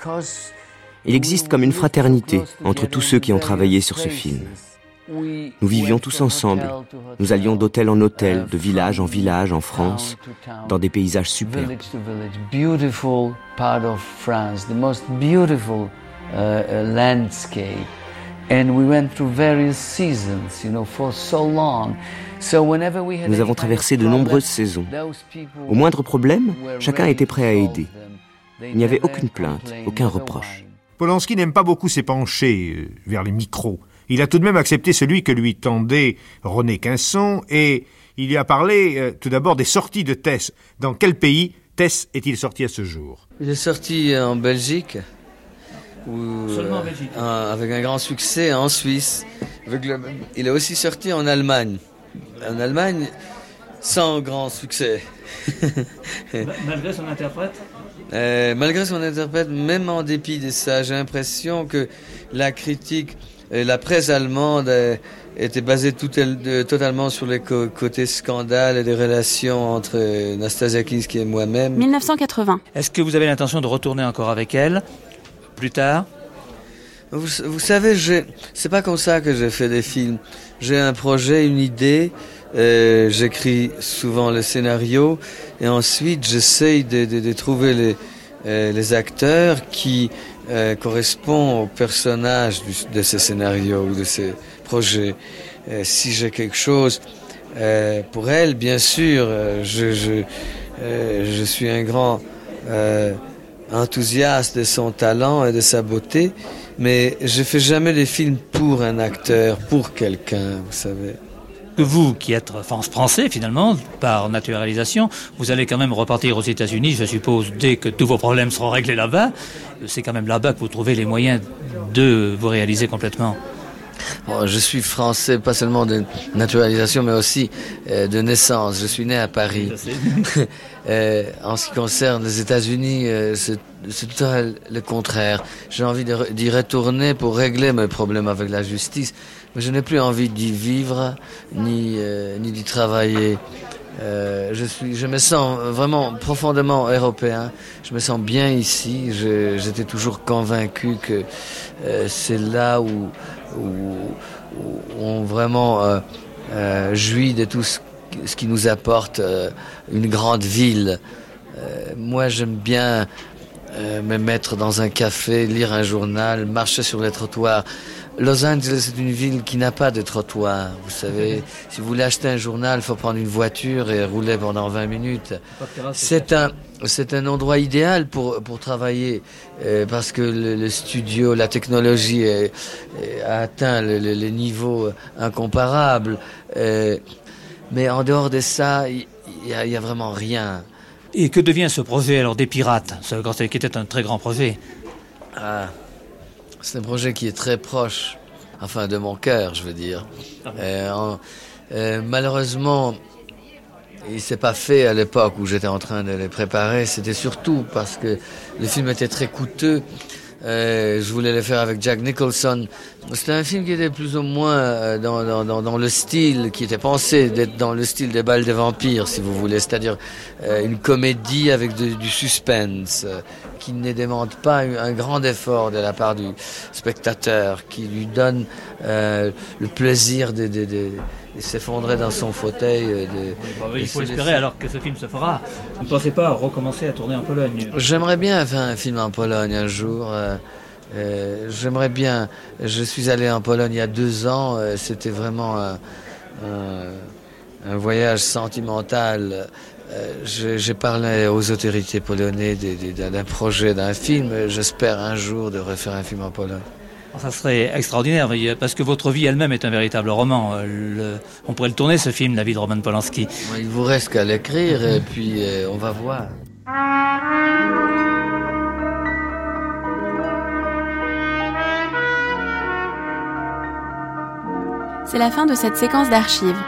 Il existe comme une fraternité entre tous ceux qui ont travaillé sur ce film. Nous vivions tous ensemble. Nous allions d'hôtel en hôtel, de village en village en France, dans des paysages superbes. Nous avons traversé de nombreuses saisons. Au moindre problème, chacun était prêt à aider. Il n'y avait aucune plainte, aucun reproche. Polanski n'aime pas beaucoup s'épancher euh, vers les micros. Il a tout de même accepté celui que lui tendait René Quinson et il y a parlé euh, tout d'abord des sorties de Tess. Dans quel pays Tess est-il sorti à ce jour? Il est sorti en Belgique. Seulement en Belgique euh, Avec un grand succès en Suisse. il est aussi sorti en Allemagne. En Allemagne, sans grand succès. malgré son interprète Malgré son interprète, même en dépit de ça, j'ai l'impression que la critique la presse allemande était basée tout, totalement sur les côtés scandales et des relations entre Nastasia Kinski et moi-même. 1980. Est-ce que vous avez l'intention de retourner encore avec elle plus tard? Vous, vous savez, c'est pas comme ça que je fais des films. J'ai un projet, une idée, euh, j'écris souvent le scénario et ensuite j'essaye de, trouver les, euh, les acteurs qui euh, correspond au personnage de ce scénario ou de ce projet. Euh, si j'ai quelque chose pour elle, bien sûr, je, suis un grand enthousiaste de son talent et de sa beauté, mais je fais jamais des films pour un acteur, pour quelqu'un, vous savez que vous, qui êtes français finalement, par naturalisation, vous allez quand même repartir aux États-Unis, je suppose, dès que tous vos problèmes seront réglés là-bas. C'est quand même là-bas que vous trouvez les moyens de vous réaliser complètement. je suis français, pas seulement de naturalisation, mais aussi euh, de naissance. Je suis né à Paris. euh, en ce qui concerne les États-Unis, euh, c'est tout le contraire. J'ai envie d'y retourner pour régler mes problèmes avec la justice. Je n'ai plus envie d'y vivre ni, euh, ni d'y travailler. Euh, je, suis, je me sens vraiment profondément européen. Je me sens bien ici. J'étais toujours convaincu que euh, c'est là où, où, on vraiment jouit de tout ce, qui nous apporte une grande ville. moi, j'aime bien me mettre dans un café, lire un journal, marcher sur les trottoirs Los Angeles est une ville qui n'a pas de trottoir. Vous savez, si vous voulez acheter un journal, il faut prendre une voiture et rouler pendant 20 minutes. C'est un, c'est un endroit idéal pour, pour travailler euh, parce que le, studio, la technologie a atteint les niveaux incomparables. Euh, mais en dehors de ça, il n'y a, vraiment rien. Et que devient ce projet alors des pirates, ce, qui était un très grand projet? Ah. C'est un projet qui est très proche, enfin de mon cœur, je veux dire. Ah euh, euh, malheureusement, il s'est pas fait à l'époque où j'étais en train de les préparer. C'était surtout parce que le film était très coûteux euh, je voulais le faire avec Jack Nicholson. C'était un film qui était plus ou moins dans, le style, qui était pensé d'être dans le style des balles des vampires, si vous voulez. C'est-à-dire une comédie avec du suspense, qui ne demande pas un grand effort de la part du spectateur, qui lui donne le plaisir de, de, de s'effondrer dans son fauteuil. De, il faut espérer alors que ce film se fera. Vous ne pensez pas recommencer à tourner en Pologne? J'aimerais bien faire un film en Pologne un jour. Euh, j'aimerais bien. Je suis allé en Pologne il y a deux ans. Euh, c'était vraiment un, un, voyage sentimental. Euh, j'ai parlé aux autorités polonaises d'un projet, d'un film. J'espère un jour de refaire un film en Pologne. Ça serait extraordinaire, parce que votre vie elle-même est un véritable roman. on pourrait le tourner, ce film, La vie de Roman Polanski. Il vous reste qu'à l'écrire, et puis on va voir. C'est la fin de cette séquence d'archives.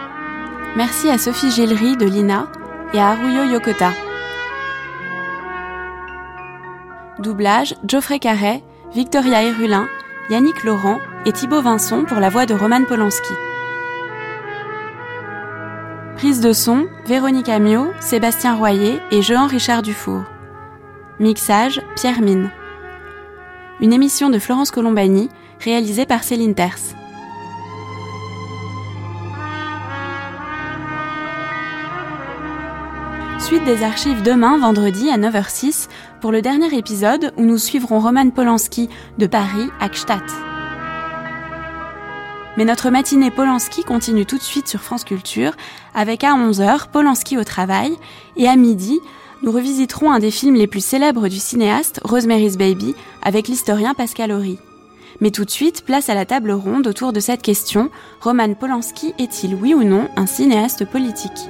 Merci à Sophie Gillery de l'INA et Haruyo Yokota. Doublage Geoffrey Carret, Victoria Herulin, Yannick Laurent et Thibaut Vincent pour la voix de Roman Polanski. Prise de son Véronique Amiot, Sébastien Royer et Jean-Richard Dufour. Mixage Pierre Mine. Une émission de Florence Colombani réalisée par Céline Terce. Suite des archives demain, vendredi à 9h06, pour le dernier épisode où nous suivrons Roman Polanski de Paris à Gstaad. Mais notre matinée Polanski continue tout de suite sur France Culture avec à 11h Polanski au travail et à midi, nous revisiterons un des films les plus célèbres du cinéaste, Rosemary's Baby, avec l'historien Pascal Horry. Mais tout de suite, place à la table ronde autour de cette question Roman Polanski est-il oui ou non un cinéaste politique?